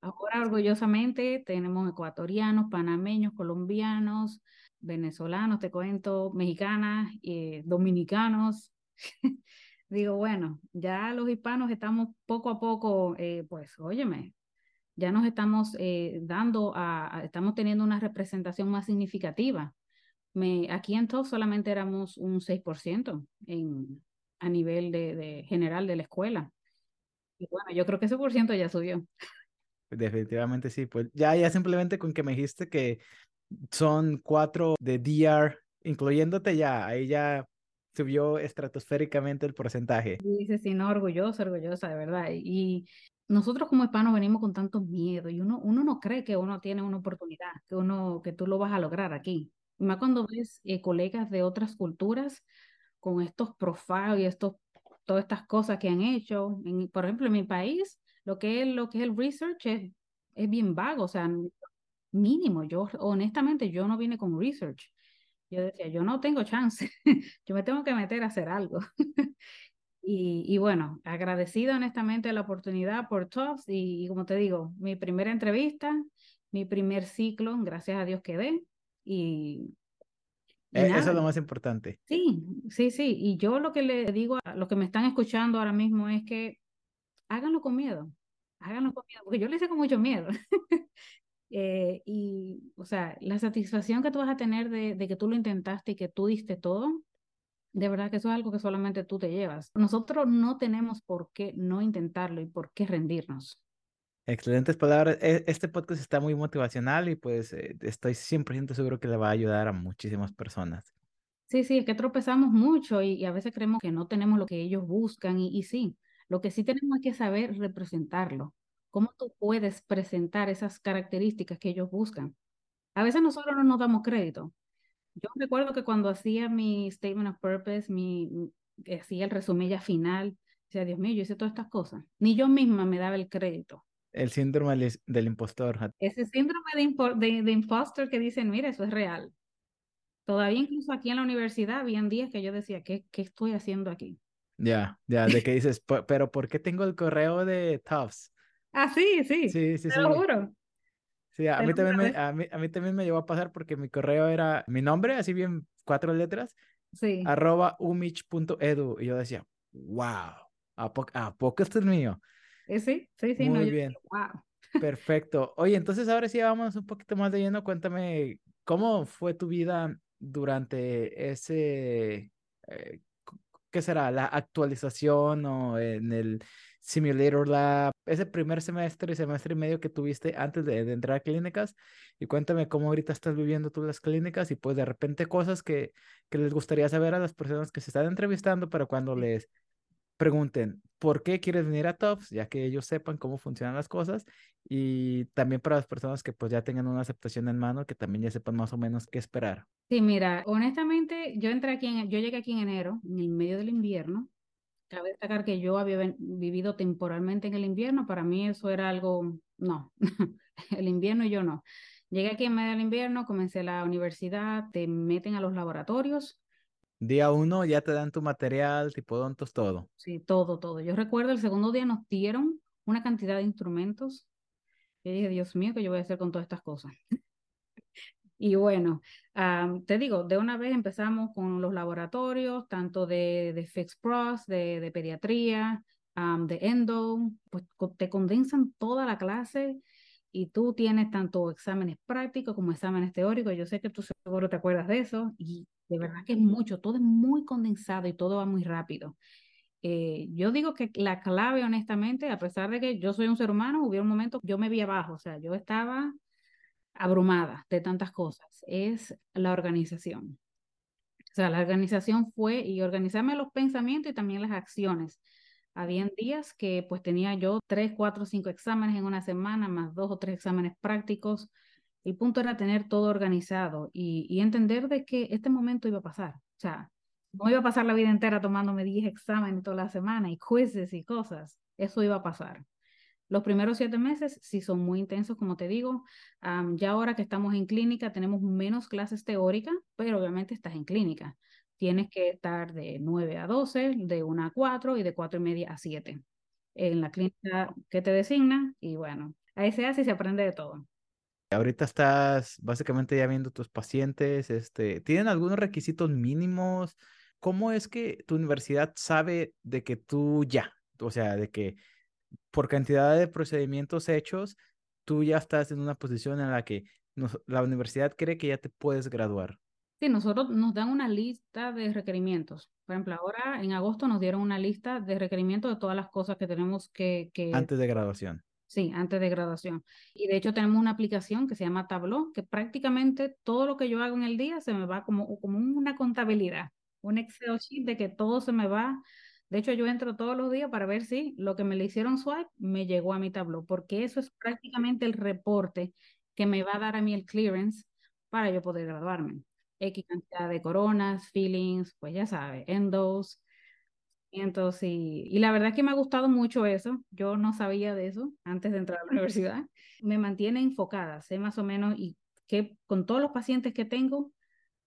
Speaker 2: Ahora orgullosamente tenemos ecuatorianos, panameños, colombianos, venezolanos, te cuento, mexicanas, eh, dominicanos. Digo, bueno, ya los hispanos estamos poco a poco, eh, pues, óyeme, ya nos estamos eh, dando, a, estamos teniendo una representación más significativa. Me, aquí en solamente éramos un 6% en, a nivel de, de, general de la escuela. Y bueno, yo creo que ese por ciento ya subió.
Speaker 1: Definitivamente sí, pues ya, ya simplemente con que me dijiste que son cuatro de DR, incluyéndote ya, ahí ya subió estratosféricamente el porcentaje.
Speaker 2: Dice, sí, no, orgullosa, orgullosa, de verdad. Y nosotros como hispanos venimos con tanto miedo y uno, uno no cree que uno tiene una oportunidad, que, uno, que tú lo vas a lograr aquí. Más cuando ves eh, colegas de otras culturas con estos profiles y estos, todas estas cosas que han hecho. En, por ejemplo, en mi país, lo que es, lo que es el research es, es bien vago, o sea, mínimo. Yo, honestamente, yo no vine con research. Yo decía, yo no tengo chance, yo me tengo que meter a hacer algo. y, y, bueno, agradecida honestamente la oportunidad por TOPS y, como te digo, mi primera entrevista, mi primer ciclo, gracias a Dios quedé. Y,
Speaker 1: y e, Eso es lo más importante.
Speaker 2: Sí, sí, sí. Y yo lo que le digo a los que me están escuchando ahora mismo es que háganlo con miedo, háganlo con miedo, porque yo lo hice con mucho miedo. Eh, y, o sea, la satisfacción que tú vas a tener de, de, que tú lo intentaste y que tú diste todo, de verdad que eso es algo que solamente tú te llevas. Nosotros no tenemos por qué no intentarlo y por qué rendirnos.
Speaker 1: Excelentes palabras. E, este podcast está muy motivacional y pues eh, estoy 100% seguro que le va a ayudar a muchísimas personas.
Speaker 2: Sí, sí, es que tropezamos mucho y, y a veces creemos que no tenemos lo que ellos buscan y, y sí, lo que sí tenemos que saber representarlo. ¿Cómo tú puedes presentar esas características que ellos buscan? A veces nosotros no nos damos crédito. Yo recuerdo que cuando hacía mi statement of purpose, mi, hacía el resumen ya final, decía, Dios mío, yo hice todas estas cosas. Ni yo misma me daba el crédito.
Speaker 1: El síndrome del impostor.
Speaker 2: Ese síndrome de, de, impostor que dicen, mira, eso es real. Todavía incluso aquí en la universidad habían días que yo decía, ¿qué, qué estoy haciendo aquí?
Speaker 1: Ya, ya, de que dices, pero ¿por qué tengo el correo de Tufts?
Speaker 2: Ah, sí, sí. Sí, sí, te Lo juro.
Speaker 1: Sí, a mí, también me, a, mí, a mí también me llegó a pasar porque mi correo era mi nombre, así bien cuatro letras, sí. arroba umich.edu. Y yo decía, wow, ¿a, poco, ¿a poco esto es mío?
Speaker 2: Eh, sí, sí, sí.
Speaker 1: Muy bien. wow. Perfecto. Oye, entonces ahora sí vamos un poquito más de lleno. Cuéntame, ¿cómo fue tu vida durante ese, eh, qué será, la actualización o en el Simulator Lab, ese primer semestre, semestre y medio que tuviste antes de, de, entrar a clínicas. Y cuéntame cómo ahorita estás viviendo tú las clínicas y pues de repente cosas que, que les gustaría saber a las personas que se están entrevistando para cuando les pregunten por qué quieres venir a TOPS, ya que ellos sepan cómo funcionan las cosas y también para las personas que pues ya tengan una aceptación en mano, que también ya sepan más o menos qué esperar.
Speaker 2: Sí, mira, honestamente, yo entré aquí, yo llegué aquí en enero, en el medio del invierno. Cabe destacar que yo había vivido temporalmente en el invierno, para mí eso era algo, no, el invierno y yo no. Llegué aquí en medio del invierno, comencé la universidad, te meten a los laboratorios,
Speaker 1: Día uno ya te dan tu material, tipo dontos, todo.
Speaker 2: Sí, todo, todo. Yo recuerdo el segundo día nos dieron una cantidad de instrumentos. Yo dije, Dios mío, ¿qué yo voy a hacer con todas estas cosas? y bueno, te digo, de una vez empezamos con los laboratorios, tanto de, de Fixed Pros, de, de pediatría, de endo, pues te condensan toda la clase y tú tienes tanto exámenes prácticos como exámenes teóricos. Yo sé que tú seguro te acuerdas de eso y de verdad que es mucho, todo es muy condensado y todo va muy rápido. Eh, yo digo que la clave, honestamente, a pesar de que yo soy un ser humano, hubo un momento yo me vi abajo, o sea, yo estaba abrumada de tantas cosas, es la organización. O sea, la organización fue y organizarme los pensamientos y también las acciones. Habían días que pues tenía yo tres, cuatro, cinco exámenes en una semana, más dos o tres exámenes prácticos. El punto era tener todo organizado y, entender de que este momento iba a pasar. O sea, no iba a pasar la vida entera tomándome 10 exámenes toda la semana y quizzes y cosas. Eso iba a pasar. Los primeros siete meses sí son muy intensos, como te digo. ya ahora que estamos en clínica tenemos menos clases teóricas, pero obviamente estás en clínica. Tienes que estar de 9 a 12, de 1 a 4 y de 4 y media a 7 en la clínica que te designa y bueno, ahí se hace y se aprende de todo.
Speaker 1: Ahorita estás básicamente ya viendo tus pacientes, este, ¿tienen algunos requisitos mínimos? ¿Cómo es que tu universidad sabe de que tú ya, o sea, de que por cantidad de procedimientos hechos, tú ya estás en una posición en la que la universidad cree que ya te puedes graduar?
Speaker 2: Sí, nosotros nos dan una lista de requerimientos. Por ejemplo, ahora en agosto nos dieron una lista de requerimientos de todas las cosas que tenemos que... que...
Speaker 1: Antes de graduación.
Speaker 2: Sí, antes de graduación. Y de hecho tenemos una aplicación que se llama Tableau, que prácticamente todo lo que yo hago en el día se me va como, como una contabilidad, un Excel sheet de que todo se me va. De hecho, yo entro todos los días para ver si lo que me le hicieron swipe me llegó a mi Tableau, porque eso es prácticamente el reporte que me va a dar a mí el clearance para yo poder graduarme. X cantidad de coronas, feelings, pues ya sabes, endos, entonces, y, y, la verdad que me ha gustado mucho eso. Yo no sabía de eso antes de entrar a la universidad. Me mantiene enfocada, sé más o menos y que con todos los pacientes que tengo,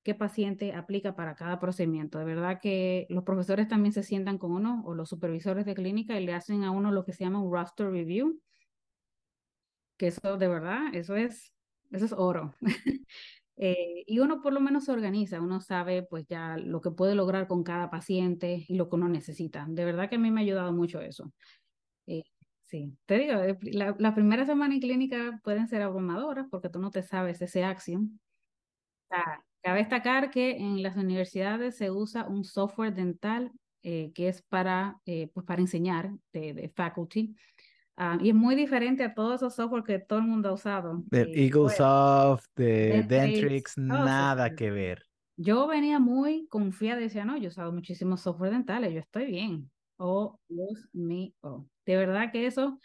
Speaker 2: qué paciente aplica para cada procedimiento. De verdad que los profesores también se sientan con uno o los supervisores de clínica y le hacen a uno lo que se llama un roster review. Que eso de verdad, eso es, eso es oro. Eh, y uno por lo menos se organiza, uno sabe pues ya lo que puede lograr con cada paciente y lo que uno necesita. De verdad que a mí me ha ayudado mucho eso. Eh, sí, te digo, eh, la, la, primera semana en clínica pueden ser abrumadoras porque tú no te sabes ese axiom. cabe destacar que en las universidades se usa un software dental que es para, pues para enseñar de, de faculty. Ah, y es muy diferente a todos esos software que todo el mundo ha usado.
Speaker 1: De eh, Eaglesoft, de Dentrix, nada que ver.
Speaker 2: Yo venía muy confiada y decía, no, yo he usado muchísimos software dentales, yo estoy bien. Oh, Dios mío. De verdad que eso,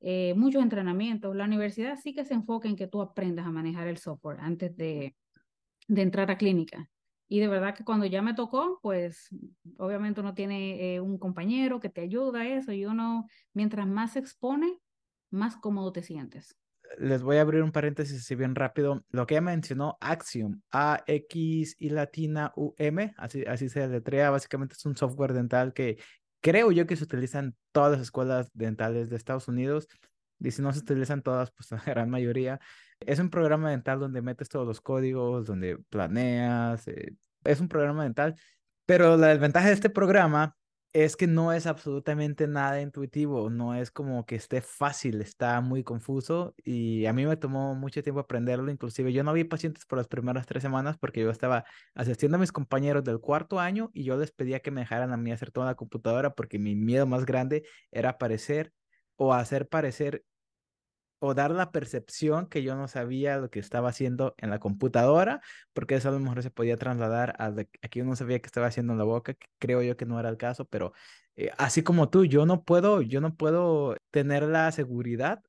Speaker 2: eh, muchos entrenamientos. La universidad sí que se enfoca en que tú aprendas a manejar el software antes de, de entrar a clínica. Y de verdad que cuando ya me tocó, pues obviamente uno tiene eh, un compañero que te ayuda a eso y uno, mientras más se expone, más cómodo te sientes.
Speaker 1: Les voy a abrir un paréntesis así bien rápido. Lo que ya mencionó, Axiom, A-X y latina U-M, así, así se letrea, básicamente es un software dental que creo yo que se utiliza en todas las escuelas dentales de Estados Unidos. Y si no se utilizan todas, pues la gran mayoría. Es un programa dental donde metes todos los códigos, donde planeas. Eh, es un programa dental. Pero la desventaja de este programa es que no es absolutamente nada intuitivo, no es como que esté fácil, está muy confuso y a mí me tomó mucho tiempo aprenderlo, inclusive yo no vi pacientes por las primeras tres semanas porque yo estaba asistiendo a mis compañeros del cuarto año y yo les pedía que me dejaran a mí hacer toda la computadora porque mi miedo más grande era parecer o hacer parecer o dar la percepción que yo no sabía lo que estaba haciendo en la computadora, porque eso a lo mejor se podía trasladar a, que yo no sabía que estaba haciendo en la boca, creo yo que no era el caso, pero eh, así como tú, yo no puedo, yo no puedo tener la seguridad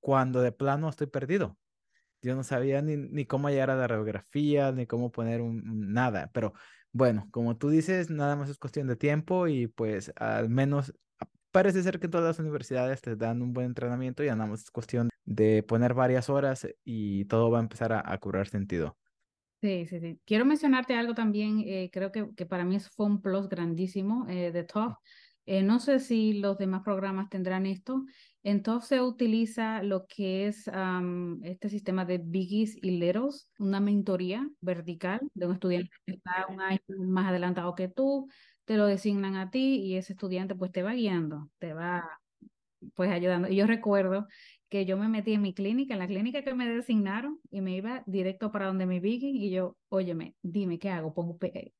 Speaker 1: cuando de plano estoy perdido. Yo no sabía ni, ni cómo llegar a la radiografía, ni cómo poner un, nada, pero bueno, como tú dices, nada más es cuestión de tiempo y pues al menos parece ser que todas las universidades te dan un buen entrenamiento y andamos es cuestión de poner varias horas y todo va a empezar a, a cobrar sentido.
Speaker 2: Sí, sí, sí. Quiero mencionarte algo también, eh, creo que, que, para mí fue un plus grandísimo eh, de TOEFL. Eh, no sé si los demás programas tendrán esto. En TOEFL se utiliza lo que es este sistema de biggies y littles, una mentoría vertical de un estudiante que está un año más adelantado que tú, te lo designan a ti y ese estudiante pues te va guiando, te va pues ayudando. Y yo recuerdo que yo me metí en mi clínica, en la clínica que me designaron y me iba directo para donde mi Vicky y yo, óyeme, dime qué hago, Pongo,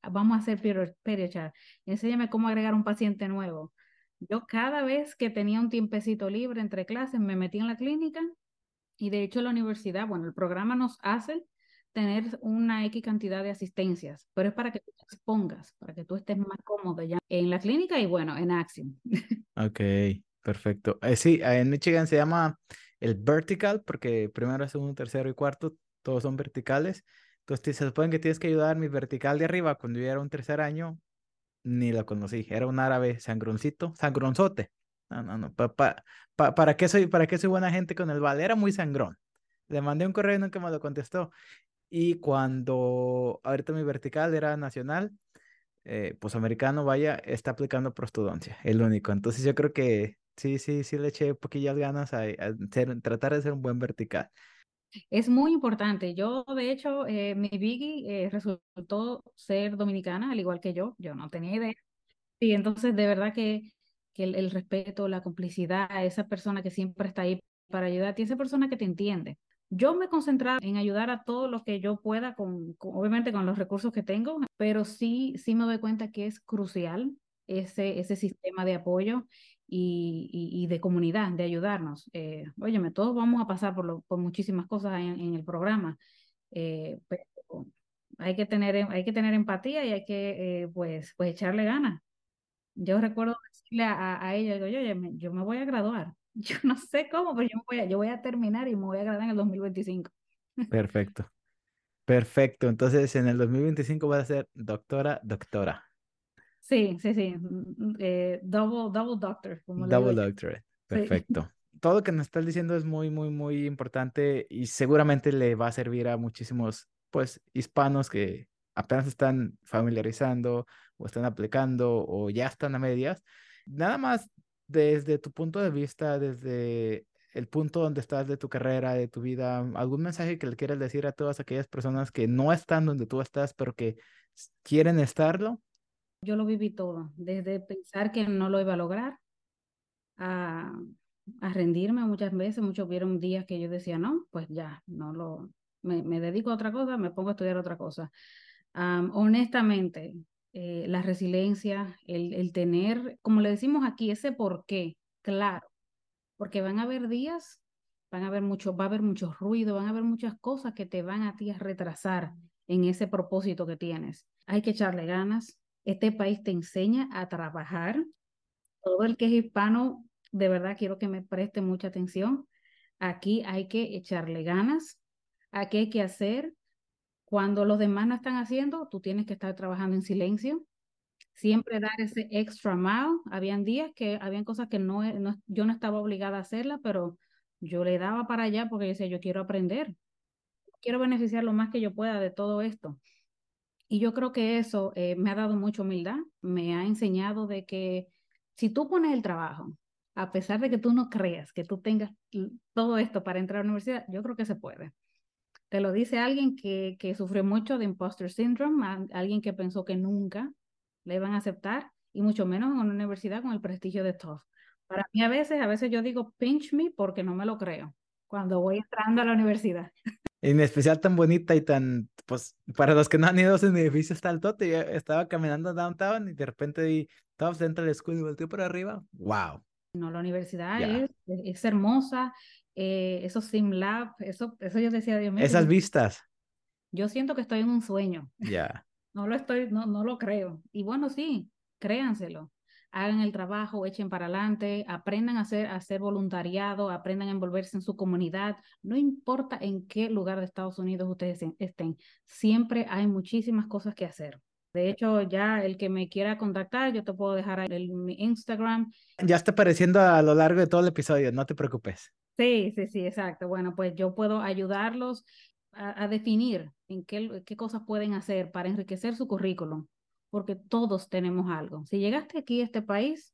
Speaker 2: vamos a hacer period enséñame cómo agregar un paciente nuevo. Yo cada vez que tenía un tiempecito libre entre clases me metí en la clínica y de hecho la universidad, bueno, el programa nos hace tener una X cantidad de asistencias, pero es para que tú te expongas, para que tú estés más cómodo ya en la clínica y bueno, en Axiom.
Speaker 1: Ok, perfecto. Eh, sí, en Michigan se llama el vertical porque primero, segundo, tercero y cuarto todos son verticales. Entonces se supone que tienes que ayudar mi vertical de arriba cuando yo era un tercer año, ni lo conocí. Era un árabe sangroncito, sangronzote. No, no, no. ¿Para qué soy, para qué soy buena gente con el vale? Era muy sangrón. Le mandé un correo y nunca me lo contestó. Y cuando ahorita mi vertical era nacional, eh, pues americano, vaya, está aplicando prostodoncia, el único. Entonces yo creo que sí, sí, sí le eché poquillas ganas a, tratar de ser un buen vertical.
Speaker 2: Es muy importante. Yo, de hecho, eh, mi Biggie eh, resultó ser dominicana, al igual que yo. Yo no tenía idea. Y entonces, de verdad que, que el, el, respeto, la complicidad, esa persona que siempre está ahí para ayudarte, esa persona que te entiende. Yo me he concentrado en ayudar a todo lo que yo pueda, con, obviamente con los recursos que tengo, pero sí, sí me doy cuenta que es crucial ese, ese sistema de apoyo y, y, de comunidad, de ayudarnos. Eh, óyeme, todos vamos a pasar por, lo, por muchísimas cosas en, en el programa, eh, pero hay que, tener, hay que tener empatía y hay que eh, pues, pues echarle ganas. Yo recuerdo decirle a, a ella, digo, yo, yo me voy a graduar yo no sé cómo, pero yo voy a, yo voy a terminar y me voy a graduar en el 2025.
Speaker 1: Perfecto. Perfecto. Entonces, en el 2025 vas a ser doctora, doctora.
Speaker 2: Sí, sí, sí. Mm, eh, double, double doctor.
Speaker 1: Como double doctor. Perfecto. Todo lo que nos estás diciendo es muy, muy, muy importante y seguramente le va a servir a muchísimos, pues, hispanos que apenas están familiarizando o están aplicando o ya están a medias. Nada más desde tu punto de vista, desde el punto donde estás de tu carrera, de tu vida, algún mensaje que le quieras decir a todas aquellas personas que no están donde tú estás, pero que quieren estarlo?
Speaker 2: Yo lo viví todo, desde pensar que no lo iba a lograr, a, a rendirme muchas veces, muchos vieron días que yo decía, no, pues ya, no lo, me, me dedico a otra cosa, me pongo a estudiar otra cosa. honestamente, eh, la resiliencia, el, el, tener, como le decimos aquí, ese por qué, claro, porque van a haber días, van a haber mucho, va a haber mucho ruido, van a haber muchas cosas que te van a ti a retrasar en ese propósito que tienes. Hay que echarle ganas. Este país te enseña a trabajar. Todo el que es hispano, de verdad quiero que me preste mucha atención. Aquí hay que echarle ganas. Aquí hay que hacer cuando los demás no están haciendo, tú tienes que estar trabajando en silencio. Siempre dar ese extra mile. Habían días que habían cosas que no, yo no estaba obligada a hacerlas, pero yo le daba para allá porque yo decía, yo quiero aprender. Quiero beneficiar lo más que yo pueda de todo esto. Y yo creo que eso eh, me ha dado mucha humildad, me ha enseñado de que si tú pones el trabajo, a pesar de que tú no creas que tú tengas todo esto para entrar a la universidad, yo creo que se puede. Te lo dice alguien que, que sufrió mucho de imposter syndrome, alguien que pensó que nunca le iban a aceptar y mucho menos en una universidad con el prestigio de TOEFL. Para mí a veces, a veces yo digo pinch me porque no me lo creo cuando voy entrando a la universidad.
Speaker 1: En especial tan bonita y tan, pues, para los que no han ido a ese edificio está el tote, yo estaba caminando downtown y de repente vi TOEFL Central School y volteé por arriba, wow.
Speaker 2: No, la universidad es, es, hermosa, eh, esos SimLab, eso, eso yo decía, Dios mío.
Speaker 1: Esas vistas.
Speaker 2: Yo siento que estoy en un sueño.
Speaker 1: Ya.
Speaker 2: No lo estoy, no, no lo creo. Y bueno, sí, créanselo. Hagan el trabajo, echen para adelante, aprendan a hacer, a hacer voluntariado, aprendan a envolverse en su comunidad. No importa en qué lugar de Estados Unidos ustedes estén, siempre hay muchísimas cosas que hacer. De hecho, ya el que me quiera contactar, yo te puedo dejar el, mi Instagram.
Speaker 1: Ya está apareciendo a lo largo de todo el episodio, no te preocupes.
Speaker 2: Sí, sí, sí, exacto. Bueno, pues yo puedo ayudarlos a, definir en qué, qué cosas pueden hacer para enriquecer su currículum, porque todos tenemos algo. Si llegaste aquí a este país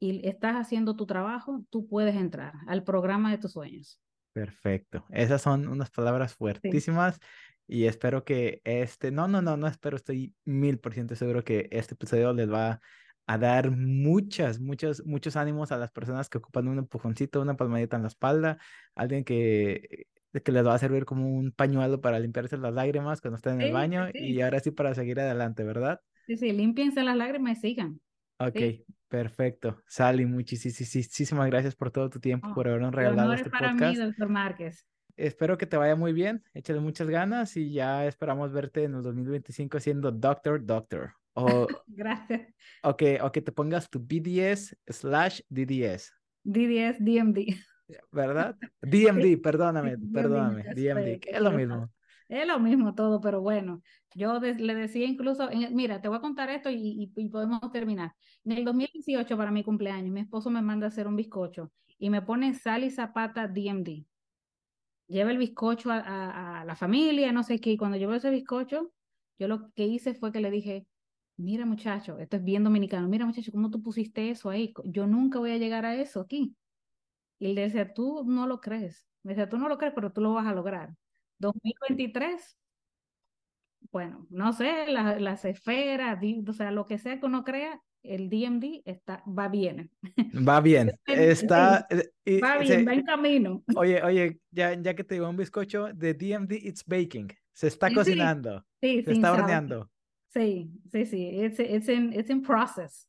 Speaker 2: y estás haciendo tu trabajo, tú puedes entrar al programa de tus sueños.
Speaker 1: Perfecto. Esas son unas palabras fuertísimas y espero que este, no, no, no, no espero, estoy mil por ciento seguro que este episodio les va a dar muchas, muchos, muchos ánimos a las personas que ocupan un empujoncito, una palmadita en la espalda, alguien que, que les va a servir como un pañuelo para limpiarse las lágrimas cuando estén en el baño y ahora sí para seguir adelante, ¿verdad?
Speaker 2: Sí, sí, límpiense las lágrimas y sigan.
Speaker 1: Ok, perfecto. Sally, muchísimas gracias por todo tu tiempo, por habernos regalado este
Speaker 2: para
Speaker 1: podcast.
Speaker 2: Mí, doctor Márquez.
Speaker 1: Espero que te vaya muy bien, échale muchas ganas y ya esperamos verte en el 2025 siendo Doctor Doctor. O,
Speaker 2: Gracias.
Speaker 1: O que, o que te pongas tu BDS slash DDS.
Speaker 2: DDS, DMD.
Speaker 1: ¿Verdad? DMD, perdóname, perdóname. DMD, es lo mismo.
Speaker 2: Es lo mismo todo, pero bueno, yo le decía incluso, mira, te voy a contar esto y, y, podemos terminar. En el 2018, para mi cumpleaños, mi esposo me manda a hacer un bizcocho y me pone sal y zapata DMD. Lleva el bizcocho a, a, a la familia, no sé qué, y cuando veo ese bizcocho, yo lo que hice fue que le dije, mira muchacho, esto es bien dominicano, mira muchacho, ¿cómo tú pusiste eso ahí? Yo nunca voy a llegar a eso aquí. Y él decía, tú no lo crees. Me decía, tú no lo crees, pero tú lo vas a lograr. 2023, bueno, no sé, las esferas, o sea, lo que sea que uno crea, el DMD está, va bien.
Speaker 1: Va bien, está...
Speaker 2: Eh, va bien, va en camino.
Speaker 1: Oye, oye, ya, ya que te digo un bizcocho, de DMD it's baking, se está cocinando, sí, se está horneando.
Speaker 2: Sí, sí, sí, it's, it's, in, it's in process.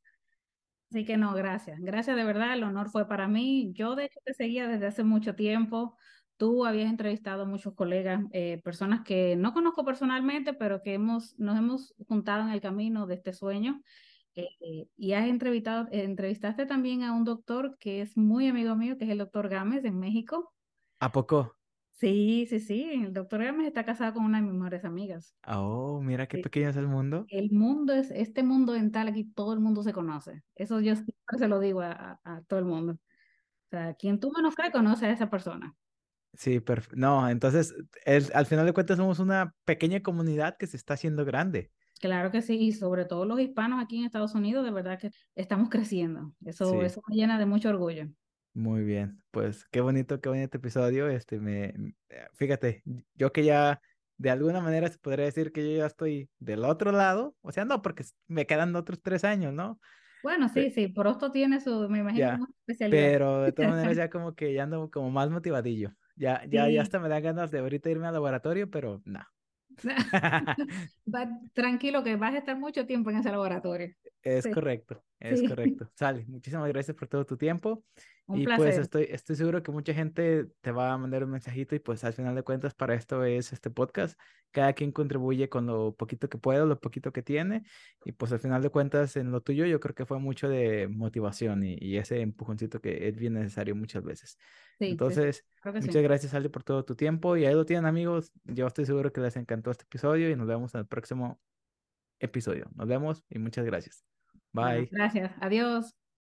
Speaker 2: Así que no, gracias. Gracias de verdad, el honor fue para mí. Yo de hecho te seguía desde hace mucho tiempo. Tú habías entrevistado a muchos colegas, eh, personas que no conozco personalmente, pero que hemos, nos hemos juntado en el camino de este sueño. Eh, y has entrevistado, entrevistaste también a un doctor que es muy amigo mío, que es el doctor Gámez en México.
Speaker 1: ¿A poco?
Speaker 2: Sí, sí, sí. El doctor Gámez está casado con una de mis mejores amigas.
Speaker 1: Oh, mira qué pequeño es el mundo.
Speaker 2: El mundo es, este mundo dental aquí todo el mundo se conoce. Eso yo siempre se lo digo a, a, todo el mundo. O sea, quien tú menos crees conoce a esa persona.
Speaker 1: Sí, perfecto. No, entonces, al final de cuentas somos una pequeña comunidad que se está haciendo grande.
Speaker 2: Claro que sí, y sobre todo los hispanos aquí en Estados Unidos, de verdad que estamos creciendo. Eso, eso me llena de mucho orgullo.
Speaker 1: Muy bien, pues qué bonito, qué bonito episodio. Este, me, eh, fíjate, yo que ya de alguna manera se podría decir que yo ya estoy del otro lado, o sea, no, porque me quedan otros tres años, ¿no?
Speaker 2: Bueno, sí, sí, esto tiene su, me imagino,
Speaker 1: especialidad. Pero de todas maneras ya como que ya ando como más motivadillo. Ya, ya, ya hasta me da ganas de ahorita irme al laboratorio, pero no.
Speaker 2: tranquilo que vas a estar mucho tiempo en ese laboratorio.
Speaker 1: Es correcto, es correcto. Sale, muchísimas gracias por todo tu tiempo. y pues estoy, estoy seguro que mucha gente te va a mandar un mensajito y pues al final de cuentas para esto es este podcast. Cada quien contribuye con lo poquito que puede, lo poquito que tiene y pues al final de cuentas en lo tuyo yo creo que fue mucho de motivación y, ese empujoncito que es bien necesario muchas veces. Entonces, muchas gracias Ali por todo tu tiempo y ahí lo tienen amigos. Yo estoy seguro que les encantó este episodio y nos vemos en el próximo episodio. Nos vemos y muchas gracias. Bye.
Speaker 2: Gracias. Adiós.